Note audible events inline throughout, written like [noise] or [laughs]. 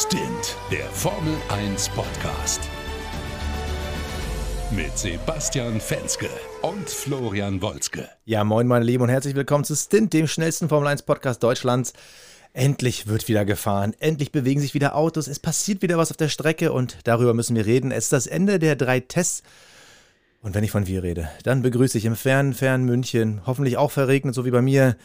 Stint, der Formel 1 Podcast. Mit Sebastian Fenske und Florian Wolzke. Ja, moin meine Lieben und herzlich willkommen zu Stint, dem schnellsten Formel 1 Podcast Deutschlands. Endlich wird wieder gefahren, endlich bewegen sich wieder Autos, es passiert wieder was auf der Strecke und darüber müssen wir reden. Es ist das Ende der drei Tests. Und wenn ich von wir rede, dann begrüße ich im fernen, fernen München, hoffentlich auch verregnet, so wie bei mir,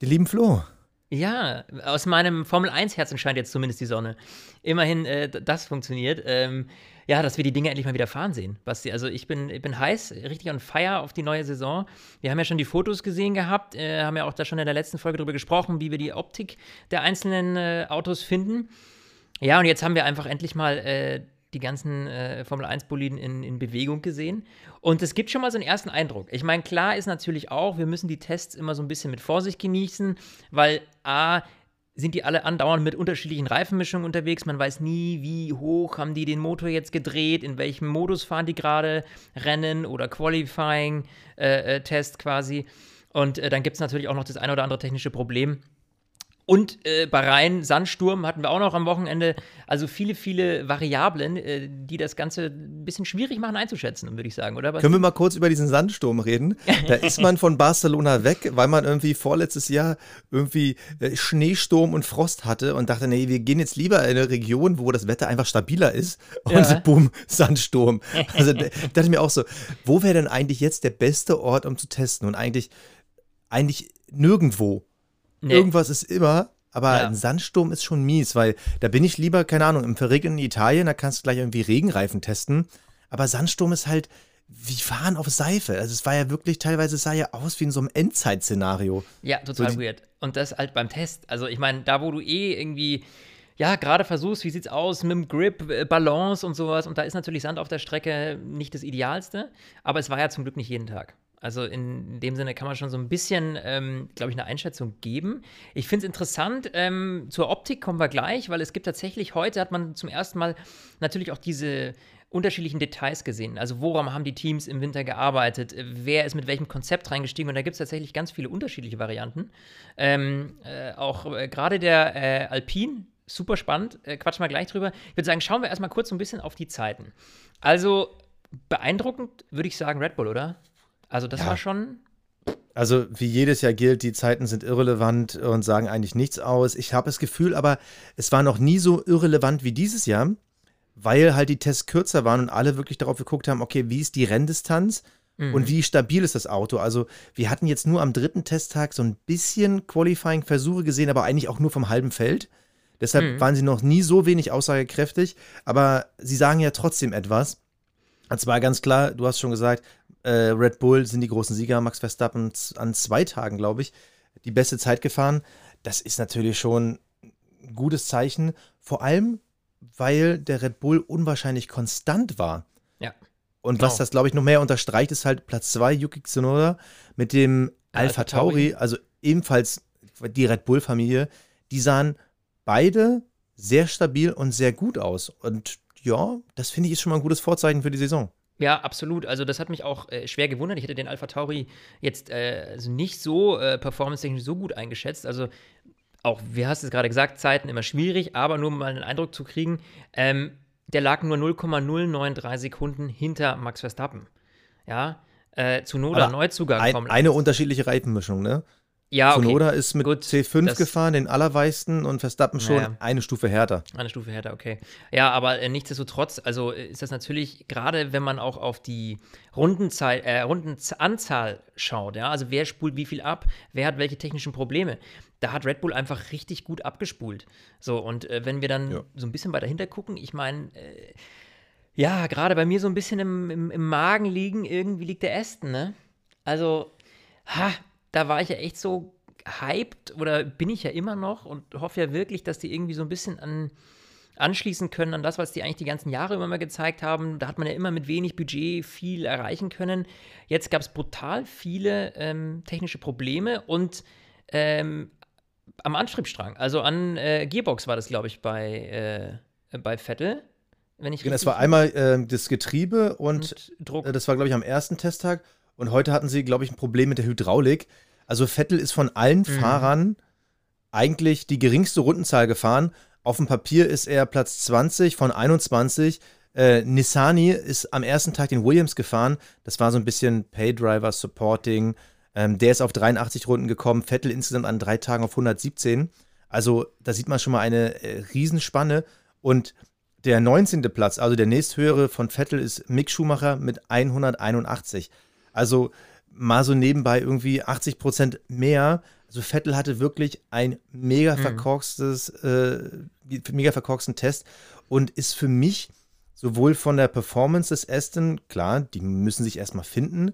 den lieben Flo. Ja, aus meinem Formel 1-Herzen scheint jetzt zumindest die Sonne. Immerhin, äh, das funktioniert. Ähm, ja, dass wir die Dinge endlich mal wieder fahren sehen, Basti. Also ich bin, ich bin heiß, richtig on fire auf die neue Saison. Wir haben ja schon die Fotos gesehen gehabt, äh, haben ja auch da schon in der letzten Folge darüber gesprochen, wie wir die Optik der einzelnen äh, Autos finden. Ja, und jetzt haben wir einfach endlich mal äh, die ganzen äh, Formel 1-Boliden in, in Bewegung gesehen. Und es gibt schon mal so einen ersten Eindruck. Ich meine, klar ist natürlich auch, wir müssen die Tests immer so ein bisschen mit Vorsicht genießen, weil A, sind die alle andauernd mit unterschiedlichen Reifenmischungen unterwegs. Man weiß nie, wie hoch haben die den Motor jetzt gedreht, in welchem Modus fahren die gerade Rennen oder Qualifying-Test äh, äh, quasi. Und äh, dann gibt es natürlich auch noch das ein oder andere technische Problem und äh, Bahrain, Sandsturm hatten wir auch noch am Wochenende. Also viele, viele Variablen, äh, die das Ganze ein bisschen schwierig machen einzuschätzen, würde ich sagen, oder? Was Können wir mal kurz über diesen Sandsturm reden? Da [laughs] ist man von Barcelona weg, weil man irgendwie vorletztes Jahr irgendwie äh, Schneesturm und Frost hatte und dachte, nee, wir gehen jetzt lieber in eine Region, wo das Wetter einfach stabiler ist. Und ja. [laughs] boom, Sandsturm. Also da [laughs] dachte ich mir auch so, wo wäre denn eigentlich jetzt der beste Ort, um zu testen? Und eigentlich, eigentlich nirgendwo. Nee. Irgendwas ist immer, aber ja. ein Sandsturm ist schon mies, weil da bin ich lieber, keine Ahnung, im verregneten Italien, da kannst du gleich irgendwie Regenreifen testen. Aber Sandsturm ist halt wie fahren auf Seife. Also es war ja wirklich, teilweise sah ja aus wie in so einem Endzeit-Szenario. Ja, total so weird. Und das halt beim Test. Also ich meine, da wo du eh irgendwie ja, gerade versuchst, wie sieht's aus mit dem Grip, äh, Balance und sowas. Und da ist natürlich Sand auf der Strecke nicht das Idealste. Aber es war ja zum Glück nicht jeden Tag. Also in dem Sinne kann man schon so ein bisschen, ähm, glaube ich, eine Einschätzung geben. Ich finde es interessant, ähm, zur Optik kommen wir gleich, weil es gibt tatsächlich, heute hat man zum ersten Mal natürlich auch diese unterschiedlichen Details gesehen. Also woran haben die Teams im Winter gearbeitet? Wer ist mit welchem Konzept reingestiegen? Und da gibt es tatsächlich ganz viele unterschiedliche Varianten. Ähm, äh, auch äh, gerade der äh, Alpine, super spannend, äh, quatschen wir gleich drüber. Ich würde sagen, schauen wir erstmal kurz so ein bisschen auf die Zeiten. Also beeindruckend würde ich sagen Red Bull, oder? Also das ja. war schon. Also wie jedes Jahr gilt, die Zeiten sind irrelevant und sagen eigentlich nichts aus. Ich habe das Gefühl, aber es war noch nie so irrelevant wie dieses Jahr, weil halt die Tests kürzer waren und alle wirklich darauf geguckt haben, okay, wie ist die Renndistanz mhm. und wie stabil ist das Auto. Also wir hatten jetzt nur am dritten Testtag so ein bisschen Qualifying-Versuche gesehen, aber eigentlich auch nur vom halben Feld. Deshalb mhm. waren sie noch nie so wenig aussagekräftig, aber sie sagen ja trotzdem etwas. Und zwar ganz klar, du hast schon gesagt, äh, Red Bull sind die großen Sieger, Max Verstappen an zwei Tagen, glaube ich, die beste Zeit gefahren. Das ist natürlich schon ein gutes Zeichen, vor allem, weil der Red Bull unwahrscheinlich konstant war. Ja. Und genau. was das, glaube ich, noch mehr unterstreicht, ist halt Platz 2, Yuki Tsunoda mit dem ja, Alpha Tauri, also ebenfalls die Red Bull-Familie. Die sahen beide sehr stabil und sehr gut aus. Und ja, das finde ich ist schon mal ein gutes Vorzeichen für die Saison. Ja, absolut. Also das hat mich auch äh, schwer gewundert. Ich hätte den Alpha Tauri jetzt äh, also nicht so äh, performance-technisch so gut eingeschätzt. Also auch, wie hast du es gerade gesagt, Zeiten immer schwierig, aber nur um mal einen Eindruck zu kriegen, ähm, der lag nur 0,093 Sekunden hinter Max Verstappen. Ja, äh, zu Noda Neuzugang ein, Eine unterschiedliche Reifenmischung, ne? Ja, okay. Sonoda ist mit Gut, C5 gefahren, den allerweigsten, und Verstappen schon naja. eine Stufe härter. Eine Stufe härter, okay. Ja, aber äh, nichtsdestotrotz, also äh, ist das natürlich, gerade wenn man auch auf die Rundenzahl, äh, Rundenanzahl schaut, ja, also wer spult wie viel ab, wer hat welche technischen Probleme, da hat Red Bull einfach richtig gut abgespult. So, und äh, wenn wir dann ja. so ein bisschen weiter hinter gucken, ich meine, äh, ja, gerade bei mir so ein bisschen im, im, im Magen liegen, irgendwie liegt der Aston, ne? Also, ha, da war ich ja echt so hyped oder bin ich ja immer noch und hoffe ja wirklich, dass die irgendwie so ein bisschen an, anschließen können an das, was die eigentlich die ganzen Jahre immer mal gezeigt haben. Da hat man ja immer mit wenig Budget viel erreichen können. Jetzt gab es brutal viele ähm, technische Probleme und ähm, am Antriebsstrang, also an äh, Gearbox war das, glaube ich, bei, äh, bei Vettel. Wenn ich genau, das war einmal äh, das Getriebe und, und Druck. Äh, das war, glaube ich, am ersten Testtag. Und heute hatten sie, glaube ich, ein Problem mit der Hydraulik. Also Vettel ist von allen mhm. Fahrern eigentlich die geringste Rundenzahl gefahren, Auf dem Papier ist er Platz 20 von 21. Äh, Nissani ist am ersten Tag den Williams gefahren. Das war so ein bisschen Paydriver Supporting. Ähm, der ist auf 83 Runden gekommen. Vettel insgesamt an drei Tagen auf 117. Also da sieht man schon mal eine äh, Riesenspanne. Und der 19. Platz, also der nächsthöhere von Vettel, ist Mick Schumacher mit 181. Also mal so nebenbei irgendwie 80 Prozent mehr. Also Vettel hatte wirklich ein mega mhm. verkorkstes, äh, mega verkorksten Test und ist für mich sowohl von der Performance des Aston, klar, die müssen sich erstmal finden,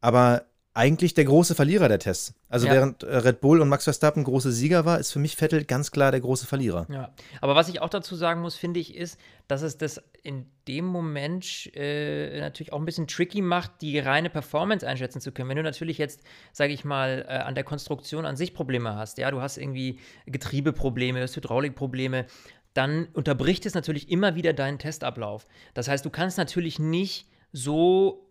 aber eigentlich der große Verlierer der Tests. Also ja. während äh, Red Bull und Max Verstappen große Sieger war, ist für mich Vettel ganz klar der große Verlierer. Ja, aber was ich auch dazu sagen muss, finde ich, ist, dass es das in dem Moment äh, natürlich auch ein bisschen tricky macht, die reine Performance einschätzen zu können. Wenn du natürlich jetzt, sage ich mal, äh, an der Konstruktion an sich Probleme hast, ja, du hast irgendwie Getriebeprobleme, hast Hydraulikprobleme, dann unterbricht es natürlich immer wieder deinen Testablauf. Das heißt, du kannst natürlich nicht so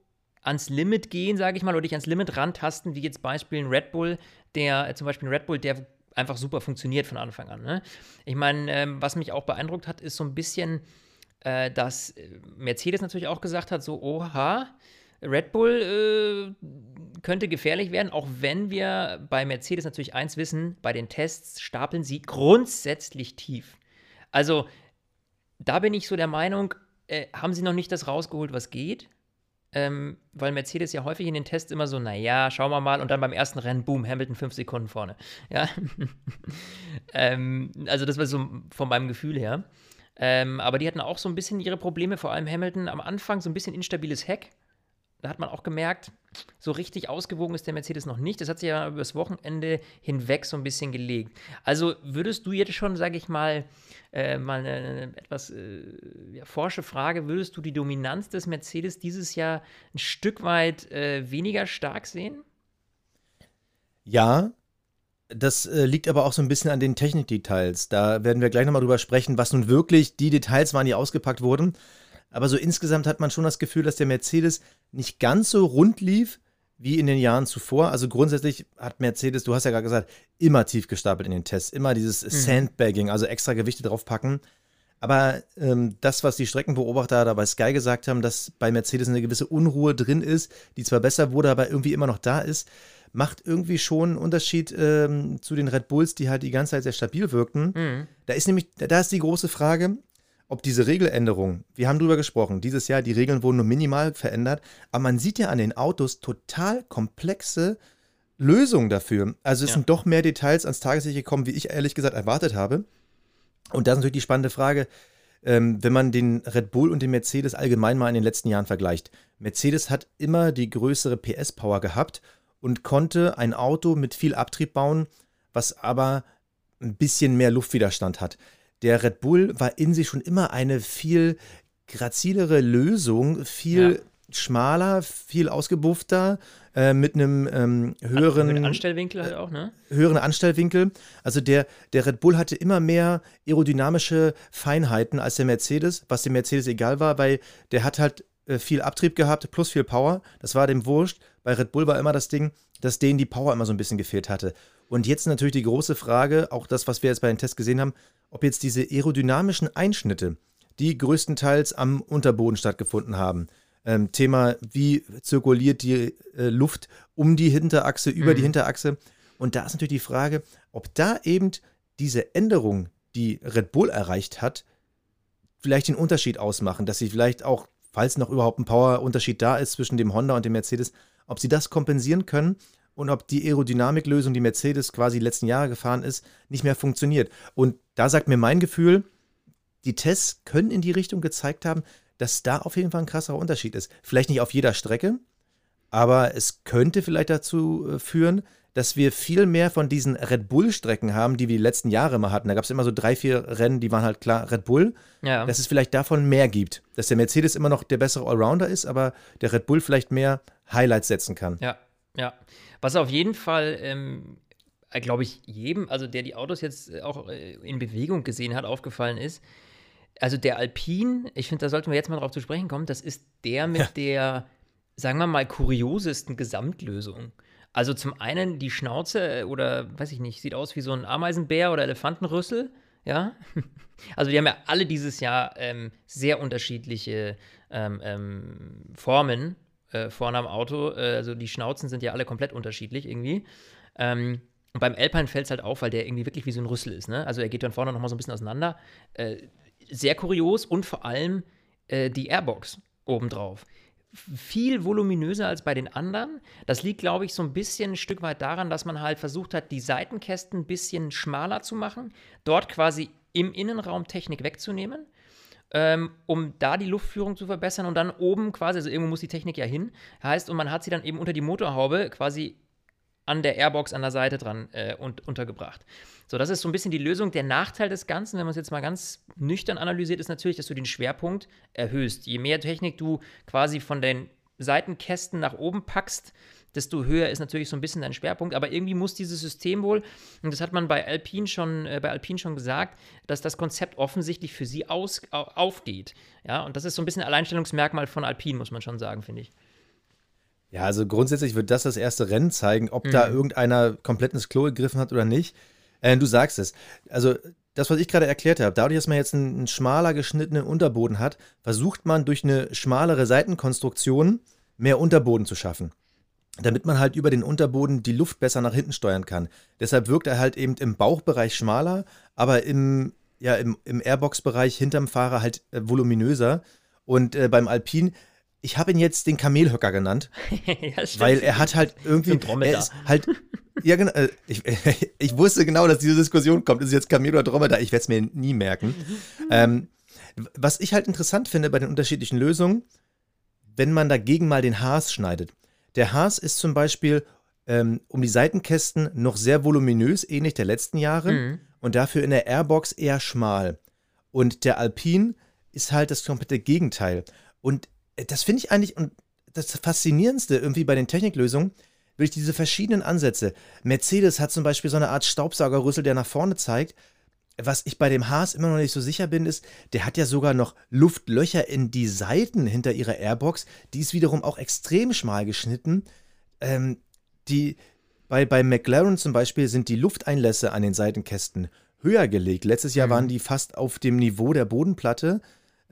ans Limit gehen, sage ich mal, oder dich ans Limit rantasten, wie jetzt Beispiel ein Red Bull, der äh, zum Beispiel ein Red Bull, der einfach super funktioniert von Anfang an. Ne? Ich meine, ähm, was mich auch beeindruckt hat, ist so ein bisschen, äh, dass äh, Mercedes natürlich auch gesagt hat, so, oha, Red Bull äh, könnte gefährlich werden, auch wenn wir bei Mercedes natürlich eins wissen, bei den Tests stapeln sie grundsätzlich tief. Also, da bin ich so der Meinung, äh, haben sie noch nicht das rausgeholt, was geht ähm, weil Mercedes ja häufig in den Tests immer so, naja, schauen wir mal, und dann beim ersten Rennen, boom, Hamilton fünf Sekunden vorne. [laughs] Ja. ähm, also das war so von meinem Gefühl her. Ähm, aber die hatten auch so ein bisschen ihre Probleme, vor allem Hamilton am Anfang so ein bisschen instabiles Heck. Da hat man auch gemerkt, so richtig ausgewogen ist der Mercedes noch nicht. Das hat sich ja über das Wochenende hinweg so ein bisschen gelegt. Also würdest du jetzt schon, sage ich mal, äh, mal eine, eine etwas äh, ja, forsche Frage, würdest du die Dominanz des Mercedes dieses Jahr ein Stück weit äh, weniger stark sehen? Ja, das äh, liegt aber auch so ein bisschen an den Technikdetails. Da werden wir gleich nochmal drüber sprechen, was nun wirklich die Details waren, die ausgepackt wurden. Aber so insgesamt hat man schon das Gefühl, dass der Mercedes nicht ganz so rund lief wie in den Jahren zuvor. Also grundsätzlich hat Mercedes, du hast ja gerade gesagt, immer tief gestapelt in den Tests, immer dieses mhm. Sandbagging, also extra Gewichte draufpacken. Aber ähm, das, was die Streckenbeobachter da bei Sky gesagt haben, dass bei Mercedes eine gewisse Unruhe drin ist, die zwar besser wurde, aber irgendwie immer noch da ist, macht irgendwie schon einen Unterschied ähm, zu den Red Bulls, die halt die ganze Zeit sehr stabil wirkten. Mhm. Da ist nämlich, da ist die große Frage, ob diese Regeländerung, wir haben drüber gesprochen, dieses Jahr, die Regeln wurden nur minimal verändert, aber man sieht ja an den Autos total komplexe Lösungen dafür. Also es ja. sind doch mehr Details ans Tageslicht gekommen, wie ich ehrlich gesagt erwartet habe. Und da ist natürlich die spannende Frage, ähm, wenn man den Red Bull und den Mercedes allgemein mal in den letzten Jahren vergleicht. Mercedes hat immer die größere PS-Power gehabt und konnte ein Auto mit viel Abtrieb bauen, was aber ein bisschen mehr Luftwiderstand hat der Red Bull war in sich schon immer eine viel grazilere Lösung, viel ja. schmaler, viel ausgebuffter, äh, mit einem ähm, höheren mit Anstellwinkel halt auch, ne? Höheren Anstellwinkel. Also der, der Red Bull hatte immer mehr aerodynamische Feinheiten als der Mercedes, was dem Mercedes egal war, weil der hat halt äh, viel Abtrieb gehabt plus viel Power. Das war dem wurscht. Bei Red Bull war immer das Ding, dass denen die Power immer so ein bisschen gefehlt hatte. Und jetzt natürlich die große Frage, auch das, was wir jetzt bei den Tests gesehen haben, ob jetzt diese aerodynamischen Einschnitte, die größtenteils am Unterboden stattgefunden haben, ähm, Thema, wie zirkuliert die äh, Luft um die Hinterachse, über mhm. die Hinterachse. Und da ist natürlich die Frage, ob da eben diese Änderung, die Red Bull erreicht hat, vielleicht den Unterschied ausmachen, dass sie vielleicht auch, falls noch überhaupt ein Powerunterschied da ist zwischen dem Honda und dem Mercedes, ob sie das kompensieren können und ob die Aerodynamiklösung, die Mercedes quasi die letzten Jahre gefahren ist, nicht mehr funktioniert. Und da sagt mir mein Gefühl, die Tests können in die Richtung gezeigt haben, dass da auf jeden Fall ein krasserer Unterschied ist. Vielleicht nicht auf jeder Strecke, aber es könnte vielleicht dazu äh, führen, dass wir viel mehr von diesen Red Bull-Strecken haben, die wir die letzten Jahre mal hatten. Da gab es immer so drei, vier Rennen, die waren halt klar Red Bull. Ja. Dass es vielleicht davon mehr gibt. Dass der Mercedes immer noch der bessere Allrounder ist, aber der Red Bull vielleicht mehr Highlights setzen kann. Ja, ja. Was auf jeden Fall, ähm, äh, glaube ich, jedem, also der die Autos jetzt äh, auch äh, in Bewegung gesehen hat, aufgefallen ist. Also der Alpine, ich finde, da sollten wir jetzt mal drauf zu sprechen kommen, das ist der mit ja. der, sagen wir mal, kuriosesten Gesamtlösung. Also zum einen die Schnauze oder weiß ich nicht, sieht aus wie so ein Ameisenbär oder Elefantenrüssel. ja. [laughs] Also die haben ja alle dieses Jahr ähm, sehr unterschiedliche ähm, ähm, Formen äh, vorne am Auto. Äh, also die Schnauzen sind ja alle komplett unterschiedlich irgendwie. Ähm, und beim Alpine fällt es halt auf, weil der irgendwie wirklich wie so ein Rüssel ist. Ne? Also er geht dann vorne nochmal so ein bisschen auseinander. Äh, sehr kurios und vor allem äh, die Airbox obendrauf viel voluminöser als bei den anderen. Das liegt, glaube ich, so ein bisschen ein Stück weit daran, dass man halt versucht hat, die Seitenkästen ein bisschen schmaler zu machen, dort quasi im Innenraum Technik wegzunehmen, ähm, um da die Luftführung zu verbessern und dann oben quasi, also irgendwo muss die Technik ja hin, heißt, und man hat sie dann eben unter die Motorhaube quasi an der Airbox an der Seite dran äh, und untergebracht. So, das ist so ein bisschen die Lösung. Der Nachteil des Ganzen, wenn man es jetzt mal ganz nüchtern analysiert, ist natürlich, dass du den Schwerpunkt erhöhst. Je mehr Technik du quasi von den Seitenkästen nach oben packst, desto höher ist natürlich so ein bisschen dein Schwerpunkt. Aber irgendwie muss dieses System wohl, und das hat man bei Alpine schon, äh, bei Alpine schon gesagt, dass das Konzept offensichtlich für sie aus, aufgeht. Ja, und das ist so ein bisschen ein Alleinstellungsmerkmal von Alpine, muss man schon sagen, finde ich. Ja, also grundsätzlich wird das das erste Rennen zeigen, ob mhm. da irgendeiner komplett ins Klo gegriffen hat oder nicht. Äh, du sagst es. Also das, was ich gerade erklärt habe, dadurch, dass man jetzt einen, einen, schmaler geschnittenen Unterboden hat, versucht man durch eine schmalere Seitenkonstruktion mehr Unterboden zu schaffen. Damit man halt über den Unterboden die Luft besser nach hinten steuern kann. Deshalb wirkt er halt eben im Bauchbereich schmaler, aber im, ja, im, im Airbox-Bereich hinterm Fahrer halt äh, voluminöser. Und äh, beim Alpin ich habe ihn jetzt den Kamelhöcker genannt, [laughs] ja, weil er hat halt irgendwie, er ist halt, ja genau, äh, ich, [laughs] ich, wusste genau, dass diese Diskussion kommt, ist es jetzt Kamel oder Dromedar, ich werde es mir nie merken. [laughs] ähm, was ich halt interessant finde bei den unterschiedlichen Lösungen, wenn man dagegen mal den Haas schneidet. Der Haas ist zum Beispiel ähm, um die Seitenkästen noch sehr voluminös, ähnlich der letzten Jahre, mhm. und dafür in der Airbox eher schmal. Und der Alpine ist halt das komplette Gegenteil. Und das finde ich eigentlich, und das Faszinierendste irgendwie bei den Techniklösungen, durch diese verschiedenen Ansätze. Mercedes hat zum Beispiel so eine Art Staubsaugerrüssel, der nach vorne zeigt. Was ich bei dem Haas immer noch nicht so sicher bin, ist, der hat ja sogar noch Luftlöcher in die Seiten hinter ihrer Airbox. Die ist wiederum auch extrem schmal geschnitten. Ähm, die, bei, bei McLaren zum Beispiel sind die Lufteinlässe an den Seitenkästen höher gelegt. Letztes Jahr mhm. waren die fast auf dem Niveau der Bodenplatte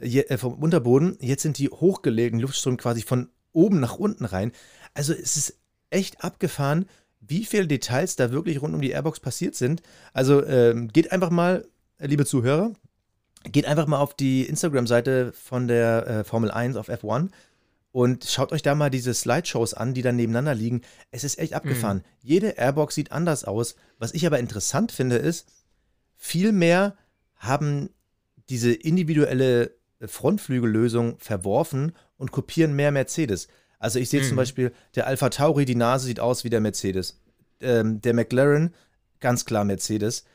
je, äh, vom Unterboden. Jetzt sind die hochgelegten Luftströme quasi von oben nach unten rein. Also es ist echt abgefahren, wie viele Details da wirklich rund um die Airbox passiert sind. Also ähm, geht einfach mal, äh, liebe Zuhörer, geht einfach mal auf die Instagram-Seite von der äh, Formel 1 auf F1 und schaut euch da mal diese Slideshows an, die dann nebeneinander liegen. Es ist echt abgefahren. Mhm. Jede Airbox sieht anders aus. Was ich aber interessant finde, ist, viel mehr haben diese individuelle Frontflügellösung verworfen und kopieren mehr Mercedes. Also ich sehe mhm. zum Beispiel, der Alpha Tauri, die Nase sieht aus wie der Mercedes. Ähm, der McLaren, ganz klar Mercedes.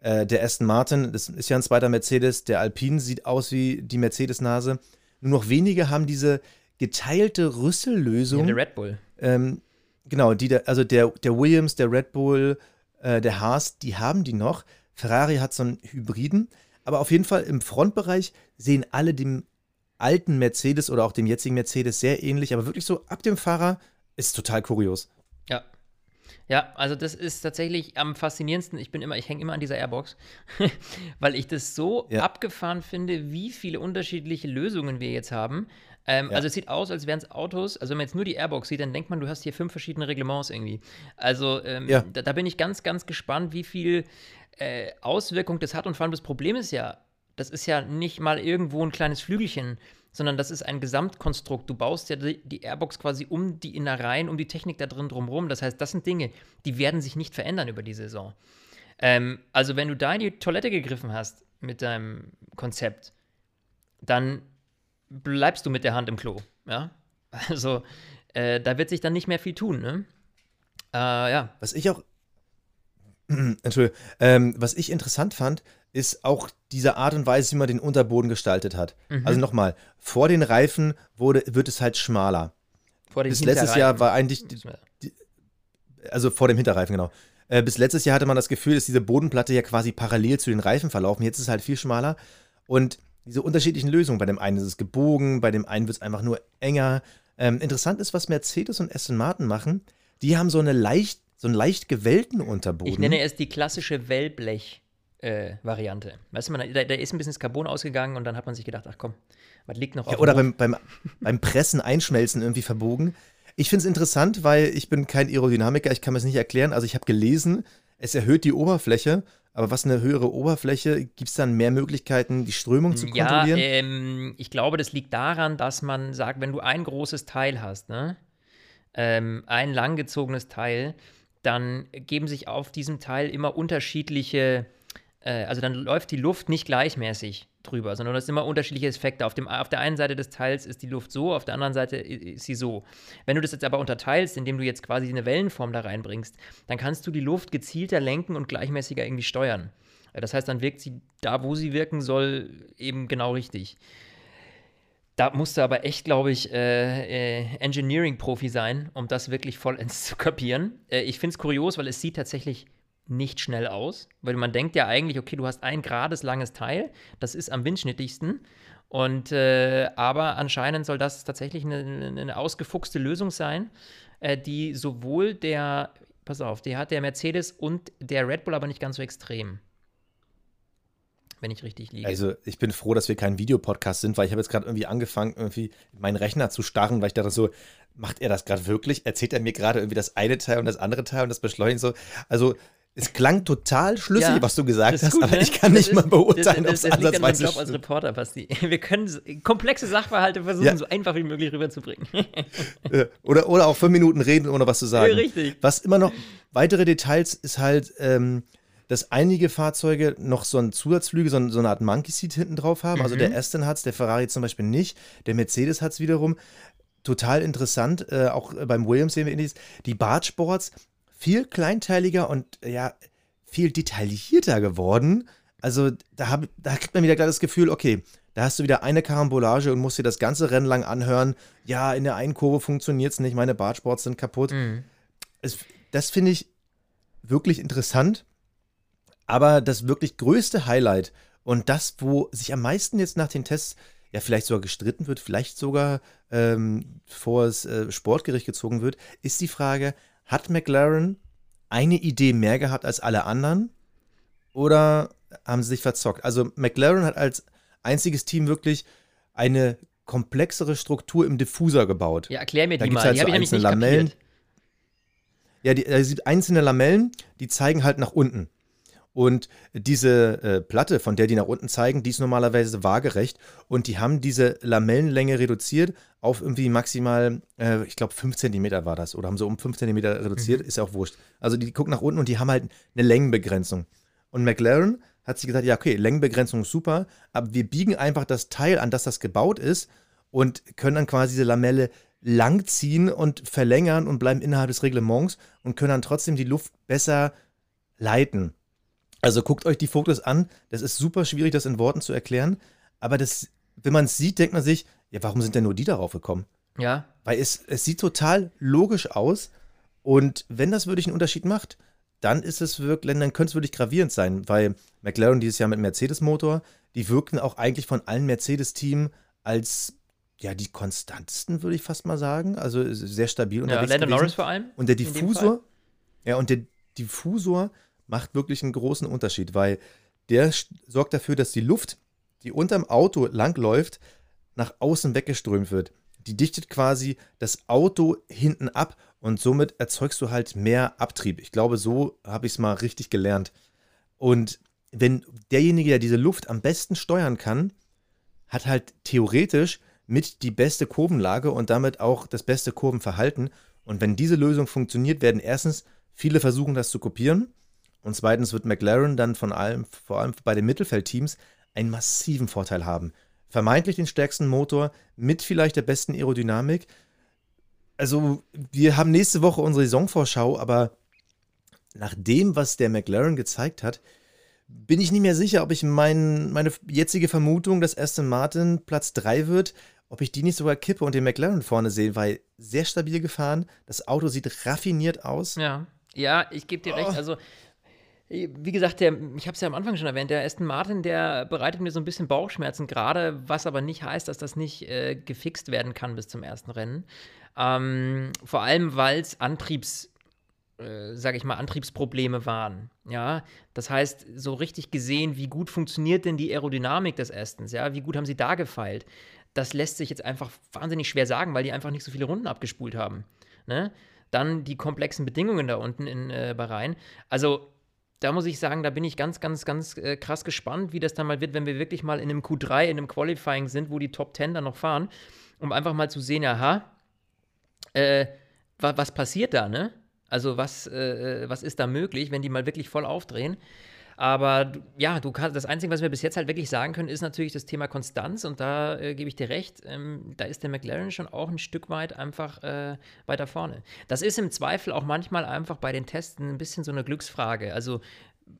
Äh, der Aston Martin, das ist ja ein zweiter Mercedes. Der Alpine sieht aus wie die Mercedes-Nase. Nur noch wenige haben diese geteilte Rüssellösung. Ja, der Red Bull. Ähm, genau, die, also der, der Williams, der Red Bull, äh, der Haas, die haben die noch. Ferrari hat so einen Hybriden. Aber auf jeden Fall im Frontbereich sehen alle dem alten Mercedes oder auch dem jetzigen Mercedes sehr ähnlich, aber wirklich so ab dem Fahrer ist total kurios. Ja. Ja, also das ist tatsächlich am faszinierendsten. Ich bin immer, ich hänge immer an dieser Airbox, [laughs] weil ich das so ja. abgefahren finde, wie viele unterschiedliche Lösungen wir jetzt haben. Ähm, ja. Also es sieht aus, als wären es Autos. Also wenn man jetzt nur die Airbox sieht, dann denkt man, du hast hier fünf verschiedene Reglements irgendwie. Also ähm, ja. da, da, bin ich ganz, ganz gespannt, wie viel äh, Auswirkung das hat. Und vor allem das Problem ist ja, das ist ja nicht mal irgendwo ein kleines Flügelchen, sondern das ist ein Gesamtkonstrukt. Du baust ja die, Airbox quasi um die Innereien, um die Technik da drin drumherum. Das heißt, das sind Dinge, die werden sich nicht verändern über die Saison. Ähm, also, wenn du da in die Toilette gegriffen hast mit deinem Konzept, dann bleibst du mit der Hand im Klo. Ja? [laughs] Also, äh, da wird sich dann nicht mehr viel tun, ne? Äh, ja. Was ich auch [clears throat] Entschuldigung. Ähm, was ich interessant fand, ist auch diese Art und Weise, wie man den Unterboden gestaltet hat. Mhm. Also nochmal, vor den Reifen wurde, wird es halt schmaler. Vor Bis letztes Jahr war eigentlich, die, die, also vor dem Hinterreifen, genau. Äh, bis letztes Jahr hatte man das Gefühl, dass diese Bodenplatte ja quasi parallel zu den Reifen verlaufen. Jetzt ist es halt viel schmaler. Und diese unterschiedlichen Lösungen, bei dem einen ist es gebogen, bei dem einen wird es einfach nur enger. Ähm, interessant ist, was Mercedes und Aston Martin machen. Die haben so eine leicht so einen leicht gewellten Unterboden. Ich nenne es die klassische Wellblech. Äh, Variante. Weißt du, man, da, da, ist ein bisschen das Carbon ausgegangen und dann hat man sich gedacht, ach komm, was liegt noch ja, auf Oder beim, beim, beim Pressen, Einschmelzen irgendwie verbogen. Ich finde es interessant, weil ich bin kein Aerodynamiker, ich kann mir es nicht erklären. Also ich habe gelesen, es erhöht die Oberfläche, aber was eine höhere Oberfläche, gibt es dann mehr Möglichkeiten, die Strömung zu kontrollieren? Ja, ähm, ich glaube, das liegt daran, dass man sagt, wenn du ein großes Teil hast, ne? Ähm, ein langgezogenes Teil, dann geben sich auf diesem Teil immer unterschiedliche, äh, also dann läuft die Luft nicht gleichmäßig drüber, sondern es sind immer unterschiedliche Effekte. Auf, dem, auf der einen Seite des Teils ist die Luft so, auf der anderen Seite ist sie so. Wenn du das jetzt aber unterteilst, indem du jetzt quasi eine Wellenform da reinbringst, dann kannst du die Luft gezielter lenken und gleichmäßiger irgendwie steuern. Das heißt, dann wirkt sie da, wo sie wirken soll, eben genau richtig. Da musst du aber echt, glaube ich, äh, äh, Engineering-Profi sein, um das wirklich vollends [laughs] zu kapieren. Äh, ich finde es kurios, weil es sieht tatsächlich nicht schnell aus, weil man denkt ja eigentlich, okay, du hast ein gerades langes Teil, das ist am windschnittigsten. Und äh, aber anscheinend soll das tatsächlich eine, eine ausgefuchste Lösung sein, äh, die sowohl der, pass auf, die hat der Mercedes und der Red Bull aber nicht ganz so extrem. Wenn ich richtig liege. Also, ich bin froh, dass wir kein Videopodcast sind, weil ich habe jetzt gerade irgendwie angefangen, irgendwie meinen Rechner zu starren, weil ich dachte so, macht er das gerade wirklich? Erzählt er mir gerade irgendwie das eine Teil und das andere Teil und das beschleunigt so? Also, es klang total schlüssig, ja, was du gesagt hast, gut, aber ne? ich kann das nicht ist, mal beurteilen, ob es ansatzweise Job als Reporter, Basti. Wir können komplexe Sachverhalte versuchen, ja. so einfach wie möglich rüberzubringen. oder, oder auch fünf Minuten reden, ohne was zu sagen. Ja, richtig. Was immer noch, weitere Details ist halt, ähm, dass einige Fahrzeuge noch so ein Zusatzflügel, so, so eine Art Monkey Seat hinten drauf haben. Mhm. Also der mhm. Aston hat es, der Ferrari zum Beispiel nicht, der Mercedes hat es wiederum. Total interessant, äh, auch beim Williams sehen wir ähnliches. Die Bargeboards viel kleinteiliger und ja, viel detaillierter geworden. Also da, hab, da kriegt man wieder gleich das Gefühl, okay, da hast du wieder eine Karambolage und musst dir das ganze Rennen lang anhören. Ja, in der einen Kurve funktioniert es nicht, meine Bartsports sind kaputt. Mhm. Es, das finde ich wirklich interessant. Aber das wirklich größte Highlight und das, wo sich am meisten jetzt nach den Tests ja vielleicht sogar gestritten wird, vielleicht sogar ähm, vor das äh, Sportgericht gezogen wird, ist die Frage, hat McLaren eine Idee mehr gehabt als alle anderen? Oder haben sie sich verzockt? Also McLaren hat als einziges Team wirklich eine komplexere Struktur im Diffuser gebaut. Ja, erklär mir da die mal. Halt die so habe ich nämlich nicht Lamellen. Kapiert. Ja, die, es gibt einzelne Lamellen, die zeigen halt nach unten. Und diese äh, Platte, von der die nach unten zeigen, die ist normalerweise waagerecht. Und die haben diese Lamellenlänge reduziert auf irgendwie maximal, äh, ich glaube, 5 cm war das. Oder haben so um 5 cm reduziert, mhm. ist ja auch wurscht. Also die gucken nach unten und die haben halt eine Längenbegrenzung. Und McLaren hat sich gesagt, ja, okay, Längenbegrenzung ist super, aber wir biegen einfach das Teil, an das das gebaut ist und können dann quasi diese Lamelle langziehen und verlängern und bleiben innerhalb des Reglements und können dann trotzdem die Luft besser leiten. Also guckt euch die Fotos an. Das ist super schwierig, das in Worten zu erklären. Aber das, wenn man es sieht, denkt man sich, ja, warum sind denn nur die darauf gekommen? Ja. Weil es, es sieht total logisch aus. Und wenn das wirklich einen Unterschied macht, dann ist es wirklich, dann könnte es wirklich gravierend sein, weil McLaren dieses Jahr mit Mercedes-Motor, die wirkten auch eigentlich von allen Mercedes-Teams als ja die konstantesten, würde ich fast mal sagen. Also sehr stabil unterwegs. Ja, Norris vor allem. Und der Diffusor, ja, und der Diffusor macht wirklich einen großen Unterschied, weil der sorgt dafür, dass die Luft, die unterm Auto langläuft, nach außen weggeströmt wird. Die dichtet quasi das Auto hinten ab und somit erzeugst du halt mehr Abtrieb. Ich glaube, so habe ich es mal richtig gelernt. Und wenn derjenige, der diese Luft am besten steuern kann, hat halt theoretisch mit die beste Kurvenlage und damit auch das beste Kurvenverhalten. Und wenn diese Lösung funktioniert, werden erstens viele versuchen, das zu kopieren. Und zweitens wird McLaren dann von allem, vor allem bei den Mittelfeldteams, einen massiven Vorteil haben. Vermeintlich den stärksten Motor mit vielleicht der besten Aerodynamik. Also, wir haben nächste Woche unsere Saisonvorschau, aber nach dem, was der McLaren gezeigt hat, bin ich nicht mehr sicher, ob ich mein, meine jetzige Vermutung, dass Aston Martin Platz 3 wird, ob ich die nicht sogar kippe und den McLaren vorne sehe, weil sehr stabil gefahren, das Auto sieht raffiniert aus. Ja, ja, ich gebe dir oh. recht. Also wie gesagt, der, ich habe es ja am Anfang schon erwähnt, der Aston Martin, der bereitet mir so ein bisschen Bauchschmerzen gerade, was aber nicht heißt, dass das nicht äh, gefixt werden kann bis zum ersten Rennen. Ähm, vor allem, weil es Antriebs äh, sage ich mal, Antriebsprobleme waren. Ja, das heißt, so richtig gesehen, wie gut funktioniert denn die Aerodynamik des Astons? Ja, wie gut haben sie da gefeilt? Das lässt sich jetzt einfach wahnsinnig schwer sagen, weil die einfach nicht so viele Runden abgespult haben. Ne? Dann die komplexen Bedingungen da unten in äh, Bahrain. Also da muss ich sagen, da bin ich ganz, ganz, ganz äh, krass gespannt, wie das dann mal wird, wenn wir wirklich mal in einem Q3, in einem Qualifying sind, wo die Top 10 dann noch fahren, um einfach mal zu sehen, aha, äh, wa was passiert da, ne? Also was, äh, was ist da möglich, wenn die mal wirklich voll aufdrehen? Aber ja, du kannst, das Einzige, was wir bis jetzt halt wirklich sagen können, ist natürlich das Thema Konstanz und da äh, gebe ich dir recht, ähm, da ist der McLaren schon auch ein Stück weit einfach äh, weiter vorne. Das ist im Zweifel auch manchmal einfach bei den Testen ein bisschen so eine Glücksfrage. Also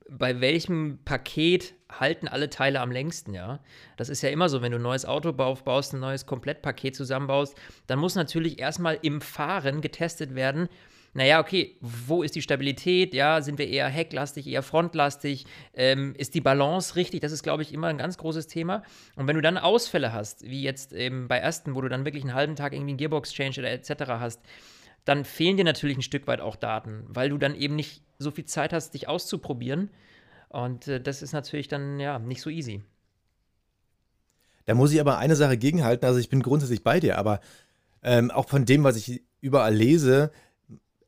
bei welchem Paket halten alle Teile am längsten, ja? Das ist ja immer so, wenn du ein neues Auto baust, ein neues Komplettpaket zusammenbaust, dann muss natürlich erstmal im Fahren getestet werden, naja, okay, wo ist die Stabilität? Ja, sind wir eher hecklastig, eher frontlastig? Ähm, ist die Balance richtig? Das ist, glaube ich, immer ein ganz großes Thema. Und wenn du dann Ausfälle hast, wie jetzt eben bei Aston, wo du dann wirklich einen halben Tag irgendwie einen Gearbox-Change oder etc. hast, dann fehlen dir natürlich ein Stück weit auch Daten, weil du dann eben nicht so viel Zeit hast, dich auszuprobieren. Und äh, das ist natürlich dann ja nicht so easy. Da muss ich aber eine Sache gegenhalten. Also ich bin grundsätzlich bei dir, aber ähm, auch von dem, was ich überall lese,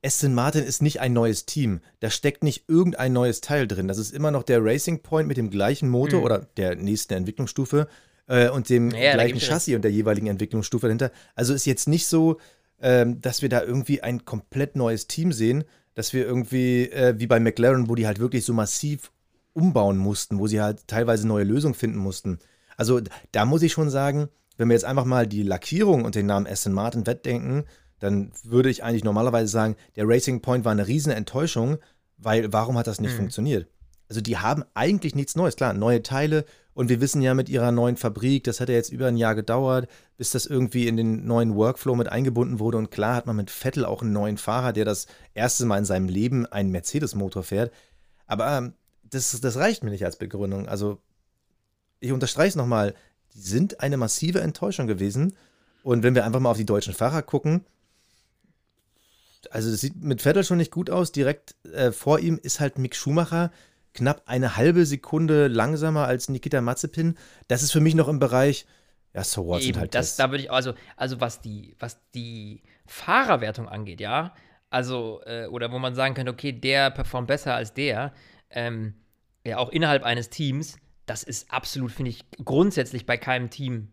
Aston Martin ist nicht ein neues Team. Da steckt nicht irgendein neues Teil drin. Das ist immer noch der Racing Point mit dem gleichen Motor mhm. oder der nächsten Entwicklungsstufe äh, und dem ja, gleichen Chassis und der jeweiligen Entwicklungsstufe dahinter. Also ist jetzt nicht so, ähm, dass wir da irgendwie ein komplett neues Team sehen, dass wir irgendwie, äh, wie bei McLaren, wo die halt wirklich so massiv umbauen mussten, wo sie halt teilweise neue Lösungen finden mussten. Also da muss ich schon sagen, wenn wir jetzt einfach mal die Lackierung und den Namen Aston Martin wettdenken, dann würde ich eigentlich normalerweise sagen, der Racing Point war eine riesen Enttäuschung, weil warum hat das nicht mhm. funktioniert? Also die haben eigentlich nichts Neues. Klar, neue Teile und wir wissen ja mit ihrer neuen Fabrik, das hat ja jetzt über ein Jahr gedauert, bis das irgendwie in den neuen Workflow mit eingebunden wurde. Und klar hat man mit Vettel auch einen neuen Fahrer, der das erste Mal in seinem Leben einen Mercedes-Motor fährt. Aber ähm, das, das reicht mir nicht als Begründung. Also ich unterstreiche es nochmal, die sind eine massive Enttäuschung gewesen. Und wenn wir einfach mal auf die deutschen Fahrer gucken, also das sieht mit Vettel schon nicht gut aus. Direkt äh, vor ihm ist halt Mick Schumacher knapp eine halbe Sekunde langsamer als Nikita Mazepin. Das ist für mich noch im Bereich, ja, so what Eben, halt das, da würde ich, also, also was die, was die Fahrerwertung angeht, ja, also, äh, oder wo man sagen könnte, okay, der performt besser als der, ähm, ja, auch innerhalb eines Teams, das ist absolut, finde ich, grundsätzlich bei keinem Team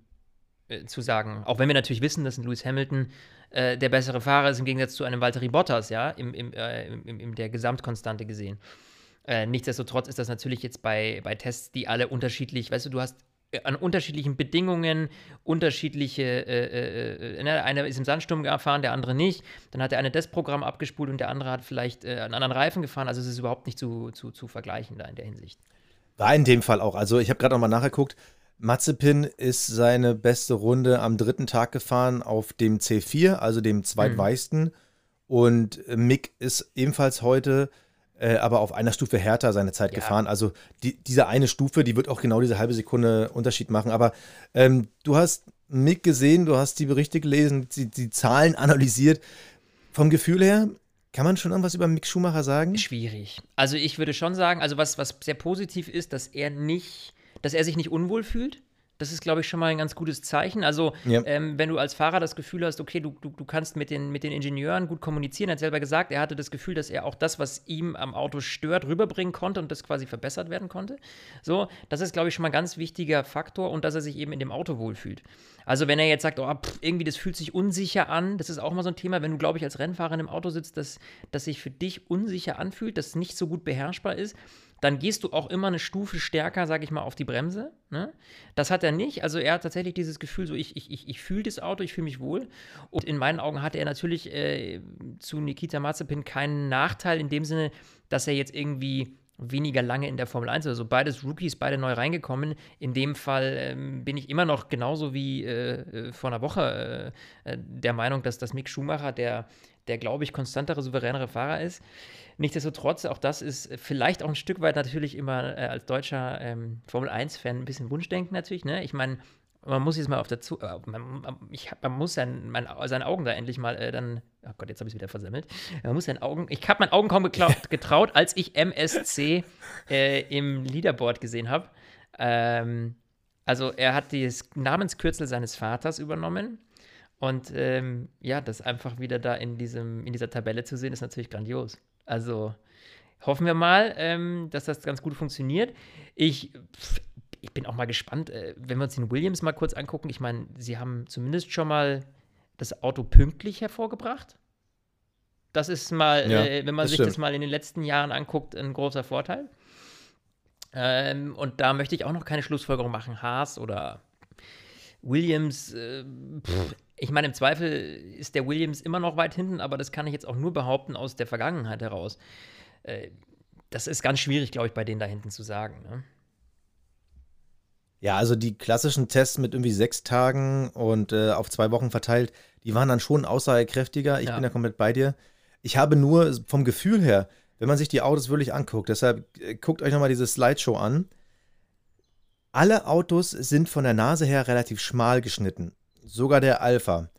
äh, zu sagen. Auch wenn wir natürlich wissen, dass ein Lewis Hamilton äh, der bessere Fahrer ist im Gegensatz zu einem Valtteri Bottas, ja, im, im, äh, im, im der Gesamtkonstante gesehen. Äh, nichtsdestotrotz ist das natürlich jetzt bei, bei Tests, die alle unterschiedlich, weißt du, du hast äh, an unterschiedlichen Bedingungen unterschiedliche, äh, äh, ne, einer ist im Sandsturm gefahren, der andere nicht. Dann hat der eine das Programm abgespult und der andere hat vielleicht äh, einen anderen Reifen gefahren. Also es ist überhaupt nicht zu, zu, zu vergleichen da in der Hinsicht. War in dem Fall auch. Also ich habe gerade nochmal nachgeguckt. Mazepin ist seine beste Runde am dritten Tag gefahren auf dem C4, also dem zweitweichsten. Mhm. Und Mick ist ebenfalls heute, äh, aber auf einer Stufe härter seine Zeit ja. gefahren. Also die, diese eine Stufe, die wird auch genau diese halbe Sekunde Unterschied machen. Aber ähm, du hast Mick gesehen, du hast die Berichte gelesen, die, die Zahlen analysiert. Vom Gefühl her, kann man schon irgendwas über Mick Schumacher sagen? Schwierig. Also ich würde schon sagen, also was, was sehr positiv ist, dass er nicht dass er sich nicht unwohl fühlt. Das ist, glaube ich, schon mal ein ganz gutes Zeichen. Also, ja. ähm, wenn du als Fahrer das Gefühl hast, okay, du, du, du kannst mit den, mit den Ingenieuren gut kommunizieren, er hat selber gesagt, er hatte das Gefühl, dass er auch das, was ihm am Auto stört, rüberbringen konnte und das quasi verbessert werden konnte. So, das ist, glaube ich, schon mal ein ganz wichtiger Faktor und dass er sich eben in dem Auto wohlfühlt. Also, wenn er jetzt sagt, oh, pff, irgendwie, das fühlt sich unsicher an, das ist auch mal so ein Thema, wenn du, glaube ich, als Rennfahrer in einem Auto sitzt, dass das sich für dich unsicher anfühlt, das nicht so gut beherrschbar ist, dann gehst du auch immer eine Stufe stärker, sage ich mal, auf die Bremse. Ne? Das hat er nicht. Also er hat tatsächlich dieses Gefühl, so ich, ich, ich, ich fühle das Auto, ich fühle mich wohl. Und in meinen Augen hatte er natürlich äh, zu Nikita Mazepin keinen Nachteil in dem Sinne, dass er jetzt irgendwie weniger lange in der Formel 1. Also beides Rookies, beide neu reingekommen. In dem Fall ähm, bin ich immer noch genauso wie äh, äh vor einer Woche äh, äh, der Meinung, dass das Mick Schumacher der, der glaube ich, konstantere, souveränere Fahrer ist. Nichtsdestotrotz, auch das ist vielleicht auch ein Stück weit natürlich immer äh, als deutscher ähm, Formel 1-Fan ein bisschen Wunschdenken natürlich. Ne? Ich meine, man muss jetzt mal auf der Zu äh, man, ich, man muss sein, mein, seine Augen da endlich mal äh, dann, oh Gott, jetzt habe ich es wieder versemmelt. Man muss seine Augen, ich habe meinen Augen kaum getraut, [laughs] getraut, als ich MSC äh, im Leaderboard gesehen habe. Ähm, also er hat das Namenskürzel seines Vaters übernommen. Und ähm, ja, das einfach wieder da in, diesem, in dieser Tabelle zu sehen, ist natürlich grandios. Also hoffen wir mal, ähm, dass das ganz gut funktioniert. Ich, ich bin auch mal gespannt, äh, wenn wir uns den Williams mal kurz angucken. Ich meine, sie haben zumindest schon mal das Auto pünktlich hervorgebracht. Das ist mal, ja, äh, wenn man sich stimmt. das mal in den letzten Jahren anguckt, ein großer Vorteil. Ähm, und da möchte ich auch noch keine Schlussfolgerung machen. Haas oder Williams, äh, pff, ich meine, im Zweifel ist der Williams immer noch weit hinten, aber das kann ich jetzt auch nur behaupten aus der Vergangenheit heraus. Äh, das ist ganz schwierig, glaube ich, bei denen da hinten zu sagen. Ne? Ja, also die klassischen Tests mit irgendwie sechs Tagen und äh, auf zwei Wochen verteilt, die waren dann schon aussagekräftiger. Ich ja. bin da komplett bei dir. Ich habe nur vom Gefühl her, wenn man sich die Autos wirklich anguckt, deshalb äh, guckt euch nochmal diese Slideshow an. Alle Autos sind von der Nase her relativ schmal geschnitten. Sogar der Alpha.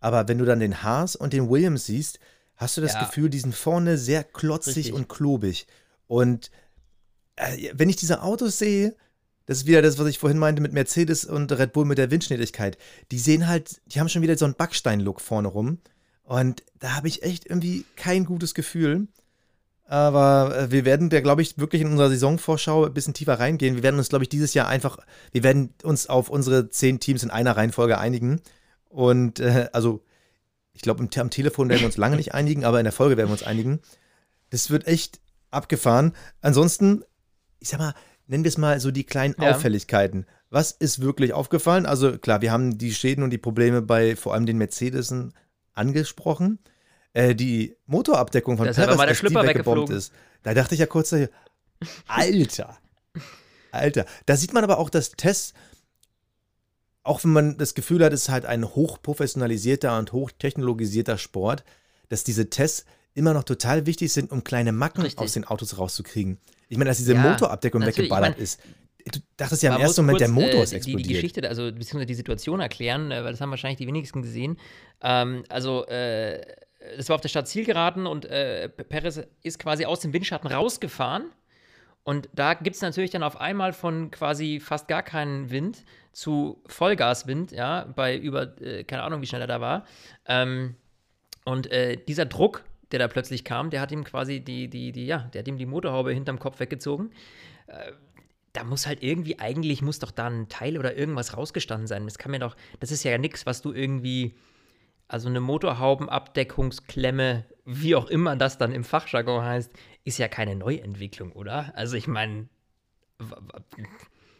Aber wenn du dann den Haas und den Williams siehst, hast du das ja. Gefühl, die sind vorne sehr klotzig Richtig. und klobig. Und äh, wenn ich diese Autos sehe, das ist wieder das, was ich vorhin meinte mit Mercedes und Red Bull mit der Windschnittigkeit. Die sehen halt, die haben schon wieder so einen Backstein-Look vorne rum. Und da habe ich echt irgendwie kein gutes Gefühl. Aber äh, wir werden da, glaube ich, wirklich in unserer Saisonvorschau ein bisschen tiefer reingehen. Wir werden uns, glaube ich, dieses Jahr einfach, wir werden uns auf unsere zehn Teams in einer Reihenfolge einigen. Und äh, also ich glaube, am Telefon werden wir uns lange nicht einigen, aber in der Folge werden wir uns einigen. Das wird echt abgefahren. Ansonsten, ich sag mal, nennen wir es mal so die kleinen ja. Auffälligkeiten. Was ist wirklich aufgefallen? Also klar, wir haben die Schäden und die Probleme bei vor allem den Mercedesen angesprochen. Äh, die Motorabdeckung von das Perez, der Schlüpper weggebombt ist. Da dachte ich ja kurz, Alter, Alter. Da sieht man aber auch, dass Tess auch wenn man das Gefühl hat, es ist halt ein hochprofessionalisierter und hochtechnologisierter Sport, dass diese Tests immer noch total wichtig sind, um kleine Macken Richtig. aus den Autos rauszukriegen. Ich meine, dass diese ja, Motorabdeckung weggeballert ich mein, ist. Du dachtest ja im ersten Moment, der Motor äh, ist explodiert. Die, die Geschichte, also beziehungsweise die Situation erklären, äh, weil das haben wahrscheinlich die wenigsten gesehen. Ähm, also, äh, das war auf der Stadt Zielgeraden und äh, Perez ist quasi aus dem Windschatten rausgefahren. Und da gibt es natürlich dann auf einmal von quasi fast gar keinen Wind zu Vollgaswind, ja, bei über, äh, keine Ahnung, wie schnell er da war. Ähm, und äh, dieser Druck, der da plötzlich kam, der hat ihm quasi die, die, die, ja, der hat ihm die Motorhaube hinterm Kopf weggezogen. Äh, da muss halt irgendwie, eigentlich muss doch da ein Teil oder irgendwas rausgestanden sein. Das kann mir doch, das ist ja nichts, was du irgendwie, also eine Motorhaubenabdeckungsklemme, wie auch immer das dann im Fachjargon heißt, ist ja keine Neuentwicklung, oder? Also ich meine,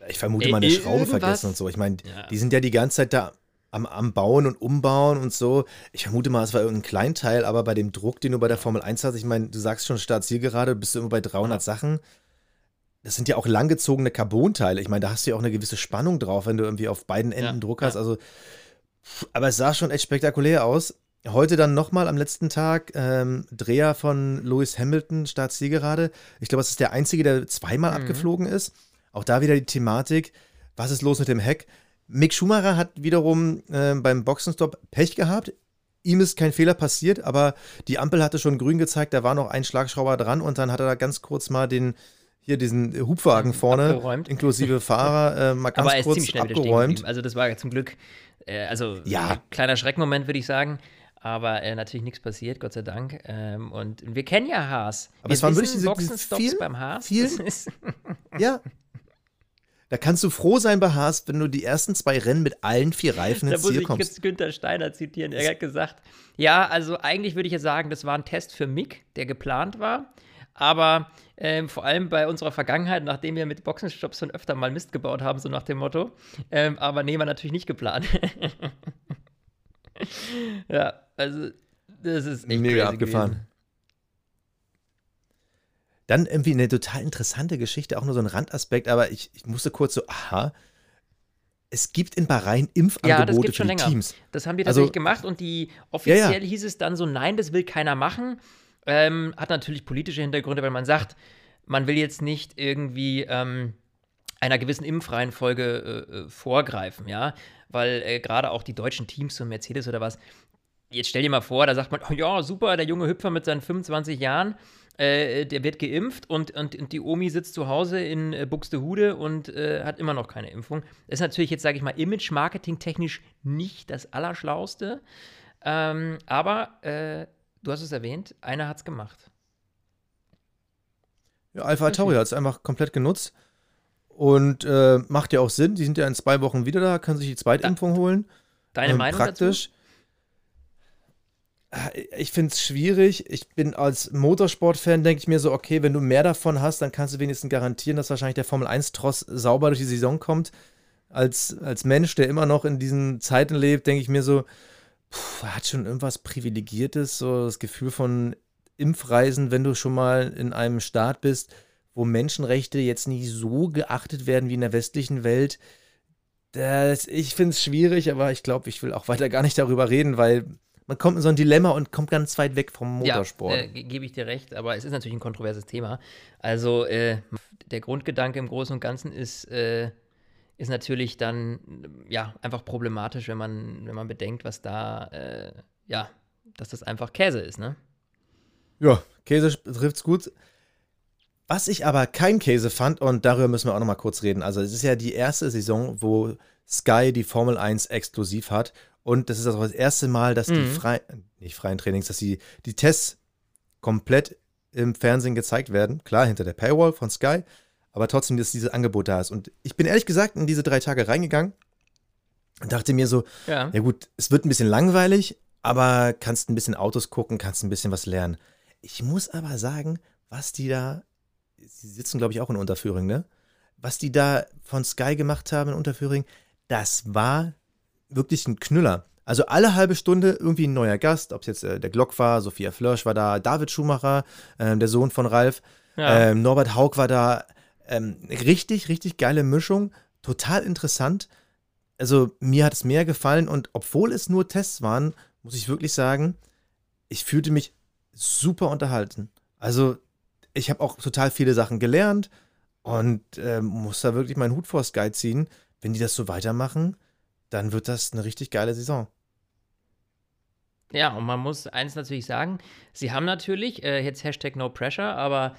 ich vermute mal eine Schraube vergessen und so. Ich meine, ja. die sind ja die ganze Zeit da am, am Bauen und Umbauen und so. Ich vermute mal, es war irgendein Kleinteil, aber bei dem Druck, den du bei der Formel 1 hast, ich meine, du sagst schon Start-Ziel bist du immer bei 300 ja. Sachen. Das sind ja auch langgezogene Carbonteile. Ich meine, da hast du ja auch eine gewisse Spannung drauf, wenn du irgendwie auf beiden Enden ja. Druck hast. Also, aber es sah schon echt spektakulär aus. Heute dann nochmal am letzten Tag ähm, Dreher von Lewis Hamilton, Start-Zielgerade. Ich glaube, das ist der einzige, der zweimal mhm. abgeflogen ist. Auch da wieder die Thematik, was ist los mit dem Heck? Mick Schumacher hat wiederum äh, beim Boxenstopp Pech gehabt. Ihm ist kein Fehler passiert, aber die Ampel hatte schon grün gezeigt, da war noch ein Schlagschrauber dran und dann hat er da ganz kurz mal den hier diesen Hubwagen vorne, abgeräumt. inklusive Fahrer, äh, mal ganz aber er ist kurz ziemlich schnell abgeräumt. Also das war zum Glück, äh, also ja. kleiner Schreckmoment, würde ich sagen. Aber äh, natürlich nichts passiert, Gott sei Dank. Ähm, und wir kennen ja Haas. Aber wir es waren wirklich diese, Boxenstops viel, beim Haas. Viel, [laughs] ja, da kannst du froh sein bei Haas, wenn du die ersten zwei Rennen mit allen vier Reifen ins Ziel kommst. Da muss ich jetzt Günther Steiner zitieren. Er hat gesagt, ja, also eigentlich würde ich jetzt sagen, das war ein Test für Mick, der geplant war. Aber ähm, vor allem bei unserer Vergangenheit, nachdem wir mit Boxenstops schon öfter mal Mist gebaut haben, so nach dem Motto. Ähm, aber nee, war natürlich nicht geplant. [laughs] ja, also das ist echt mega abgefahren. Gewesen. Dann irgendwie eine total interessante Geschichte, auch nur so ein Randaspekt, aber ich, ich musste kurz so, aha, es gibt in Bahrain Impfangebote ja, das gibt schon länger. Teams. Das haben die tatsächlich also, gemacht und die offiziell ja, ja. hieß es dann so, nein, das will keiner machen. Ähm, hat natürlich politische Hintergründe, weil man sagt, man will jetzt nicht irgendwie ähm, einer gewissen Impfreihenfolge äh, äh, vorgreifen, ja, weil äh, gerade auch die deutschen Teams, so Mercedes oder was, jetzt stell dir mal vor, da sagt man, oh ja, super, der junge Hüpfer mit seinen 25 Jahren, äh, der wird geimpft und, und, und, die Omi sitzt zu Hause in äh, Buxtehude und äh, hat immer noch keine Impfung. Das ist natürlich jetzt, sage ich mal, Image-Marketing-technisch nicht das Allerschlauste. Ähm, aber äh, du hast es erwähnt, einer hat es gemacht. Ja, Alpha Tauri hat es einfach komplett genutzt. Und äh, macht ja auch Sinn. Die sind ja in zwei Wochen wieder da, können sich die Zweitimpfung holen. Deine ähm, Meinung praktisch. dazu? ich finde es schwierig. Ich bin als Motorsport-Fan, denke ich mir so, okay, wenn du mehr davon hast, dann kannst du wenigstens garantieren, dass wahrscheinlich der Formel 1-Tross sauber durch die Saison kommt. Als, als Mensch, der immer noch in diesen Zeiten lebt, denke ich mir so, puh, hat schon irgendwas Privilegiertes, so das Gefühl von Impfreisen, wenn du schon mal in einem Staat bist, wo Menschenrechte jetzt nicht so geachtet werden wie in der westlichen Welt. Das, ich finde es schwierig, aber ich glaube, ich will auch weiter gar nicht darüber reden, weil man kommt in so ein Dilemma und kommt ganz weit weg vom Motorsport. Ja, äh, gebe ich dir recht, aber es ist natürlich ein kontroverses Thema. Also äh, der Grundgedanke im Großen und Ganzen ist, äh, ist natürlich dann ja einfach problematisch, wenn man, wenn man bedenkt, was da, äh, ja, dass das einfach Käse ist, ne? Ja, Käse trifft es gut. Was ich aber kein Käse fand, und darüber müssen wir auch noch mal kurz reden. Also, es ist ja die erste Saison, wo Sky die Formel 1 exklusiv hat. Und das ist auch das erste Mal, dass mhm. die freien, nicht freien Trainings, dass die, die Tests komplett im Fernsehen gezeigt werden. Klar, hinter der Paywall von Sky, aber trotzdem, dass dieses Angebot da ist. Und ich bin ehrlich gesagt in diese drei Tage reingegangen und dachte mir so, ja, ja gut, es wird ein bisschen langweilig, aber kannst ein bisschen Autos gucken, kannst ein bisschen was lernen. Ich muss aber sagen, was die da, sie sitzen glaube ich auch in Unterführung, ne? Was die da von Sky gemacht haben in Unterführung, das war wirklich ein Knüller. Also alle halbe Stunde irgendwie ein neuer Gast, ob es jetzt äh, der Glock war, Sophia Flörsch war da, David Schumacher, äh, der Sohn von Ralf, ja. ähm, Norbert Haug war da. Ähm, richtig, richtig geile Mischung, total interessant. Also mir hat es mehr gefallen und obwohl es nur Tests waren, muss ich wirklich sagen, ich fühlte mich super unterhalten. Also ich habe auch total viele Sachen gelernt und äh, muss da wirklich meinen Hut vor Sky ziehen. Wenn die das so weitermachen, dann wird das eine richtig geile Saison. Ja, und man muss eins natürlich sagen, sie haben natürlich, äh, jetzt Hashtag No Pressure, aber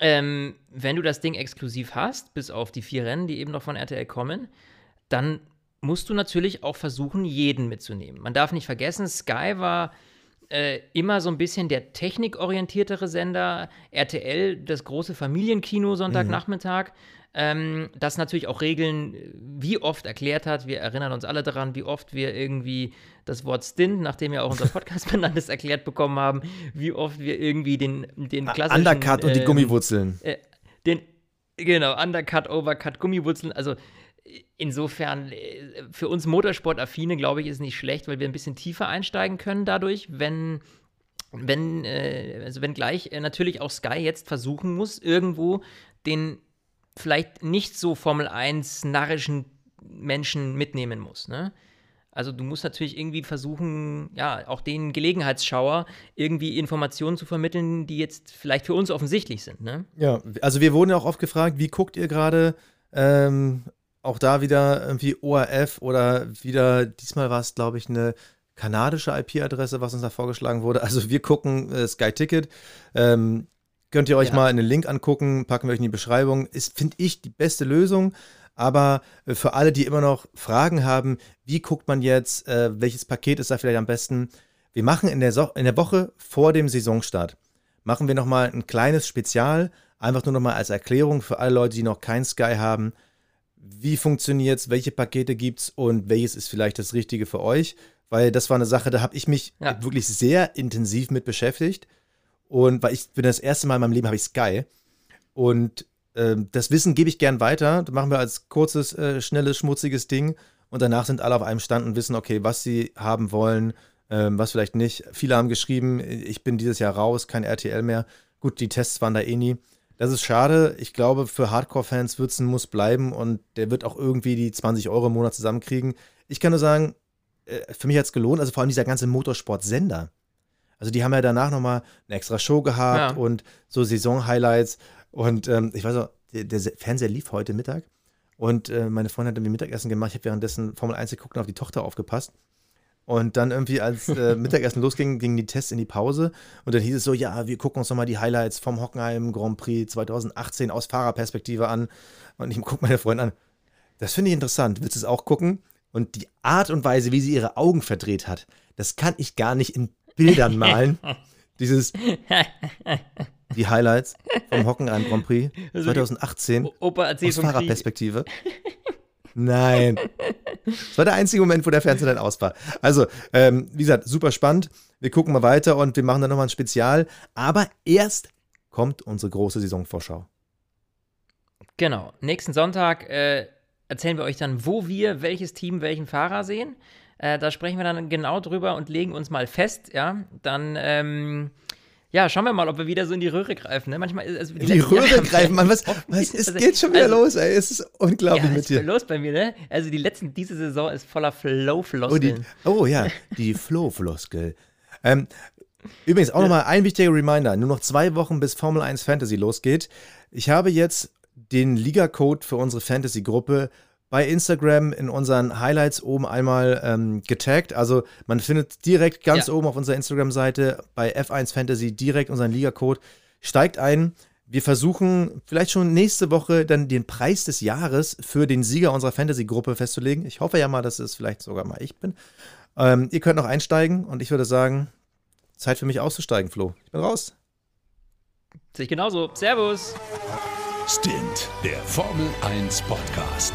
ähm, wenn du das Ding exklusiv hast, bis auf die vier Rennen, die eben noch von RTL kommen, dann musst du natürlich auch versuchen, jeden mitzunehmen. Man darf nicht vergessen, Sky war äh, immer so ein bisschen der technikorientiertere Sender, RTL das große Familienkino Sonntagnachmittag. Mhm ähm, das natürlich auch Regeln wie oft erklärt hat. Wir erinnern uns alle daran, wie oft wir irgendwie das Wort Stint, nachdem wir auch unser [laughs] Podcast benannt ist, erklärt bekommen haben, wie oft wir irgendwie den, den klassischen Undercut und die ähm, Gummiwurzeln. Äh, den, genau, Undercut, Overcut, Gummiwurzeln. Also insofern, äh, für uns Motorsportaffine, glaube ich, ist nicht schlecht, weil wir ein bisschen tiefer einsteigen können dadurch, wenn wenn, äh, also wenn gleich äh, natürlich auch Sky jetzt versuchen muss, irgendwo den vielleicht nicht so Formel 1 narrischen Menschen mitnehmen muss. Ne? Also du musst natürlich irgendwie versuchen, ja, auch den Gelegenheitsschauer irgendwie Informationen zu vermitteln, die jetzt vielleicht für uns offensichtlich sind. Ne? Ja, also wir wurden ja auch oft gefragt, wie guckt ihr gerade ähm, auch da wieder irgendwie ORF oder wieder, diesmal war es, glaube ich, eine kanadische IP-Adresse, was uns da vorgeschlagen wurde. Also wir gucken äh, Sky Ticket. Ähm, Könnt ihr euch ja. mal einen Link angucken, packen wir euch in die Beschreibung. Ist, finde ich, die beste Lösung. Aber äh, für alle, die immer noch Fragen haben, wie guckt man jetzt, äh, welches Paket ist da vielleicht am besten? Wir machen in der, so in der Woche vor dem Saisonstart, machen wir nochmal ein kleines Spezial, einfach nur nochmal als Erklärung für alle Leute, die noch kein Sky haben. Wie funktioniert es, welche Pakete gibt es und welches ist vielleicht das Richtige für euch? Weil das war eine Sache, da habe ich mich ja. wirklich sehr intensiv mit beschäftigt. Und weil ich bin das erste Mal in meinem Leben habe ich Sky. Und äh, das Wissen gebe ich gern weiter. Das machen wir als kurzes, äh, schnelles, schmutziges Ding. Und danach sind alle auf einem Stand und wissen, okay, was sie haben wollen, äh, was vielleicht nicht. Viele haben geschrieben, ich bin dieses Jahr raus, kein RTL mehr. Gut, die Tests waren da eh nie. Das ist schade. Ich glaube, für Hardcore-Fans wird es ein Muss bleiben und der wird auch irgendwie die 20 Euro im Monat zusammenkriegen. Ich kann nur sagen, äh, für mich hat es gelohnt, also vor allem dieser ganze Motorsport-Sender. Also die haben ja danach nochmal eine extra Show gehabt ja. und so Saison-Highlights. Und ähm, ich weiß auch, der, der, Fernseher lief heute Mittag Und äh, meine Freundin hat irgendwie Mittagessen gemacht. Ich habe währenddessen Formel 1 geguckt und auf die Tochter aufgepasst. Und dann irgendwie, als äh, [laughs] Mittagessen losging, gingen die Tests in die Pause. Und dann hieß es so, ja, wir gucken uns nochmal die Highlights vom Hockenheim Grand Prix 2018 aus Fahrerperspektive an. Und ich gucke meine Freundin an. Das finde ich interessant. Willst du es auch gucken? Und die Art und Weise, wie sie ihre Augen verdreht hat, das kann ich gar nicht in Bildern malen. [laughs] Dieses, [laughs] die Highlights vom Hockenheim Grand Prix 2018 Also Opa erzählt aus. Fahrerperspektive. Nein. Das war der einzige Moment, wo der Fernseher dann aus war. Also, ähm, wie gesagt, super spannend. Wir gucken mal weiter und wir machen dann nochmal ein Spezial. Aber erst kommt unsere große Saisonvorschau. Genau. Nächsten Sonntag äh, erzählen wir euch dann, wo wir welches Team welchen Fahrer sehen. Äh, da sprechen wir dann genau drüber und legen uns mal fest, ja. Dann, ähm, ja, schauen wir mal, ob wir wieder so in die Röhre greifen. Ne? Manchmal ist also Die, [laughs] Röhre greifen, Mann, was, [laughs] was es Also- geht schon wieder also- los, ey. Es ist unglaublich Ja, mit ist dir. los bei mir, ne? Also die letzten, diese Saison ist voller Oh, die, Flow-Floskeln. oh ja, die [laughs] Flow-Floskel. Ähm, übrigens auch nochmal ein wichtiger Reminder: Nur noch zwei Wochen bis Formel 1 Fantasy losgeht. Ich habe jetzt den Liga-Code für unsere Fantasy-Gruppe bei Instagram in unseren Highlights oben einmal ähm, getaggt. Also man findet direkt ganz Ja. oben auf unserer Instagram-Seite bei F1 Fantasy direkt unseren Liga-Code. Steigt ein. Wir versuchen vielleicht schon nächste Woche dann den Preis des Jahres für den Sieger unserer Fantasy-Gruppe festzulegen. Ich hoffe ja mal, dass es vielleicht sogar mal ich bin. Ähm, ihr könnt noch einsteigen und ich würde sagen, Zeit für mich auszusteigen, Flo. Ich bin raus. Sehe ich genauso. Servus. Stint, der Formel 1 Podcast.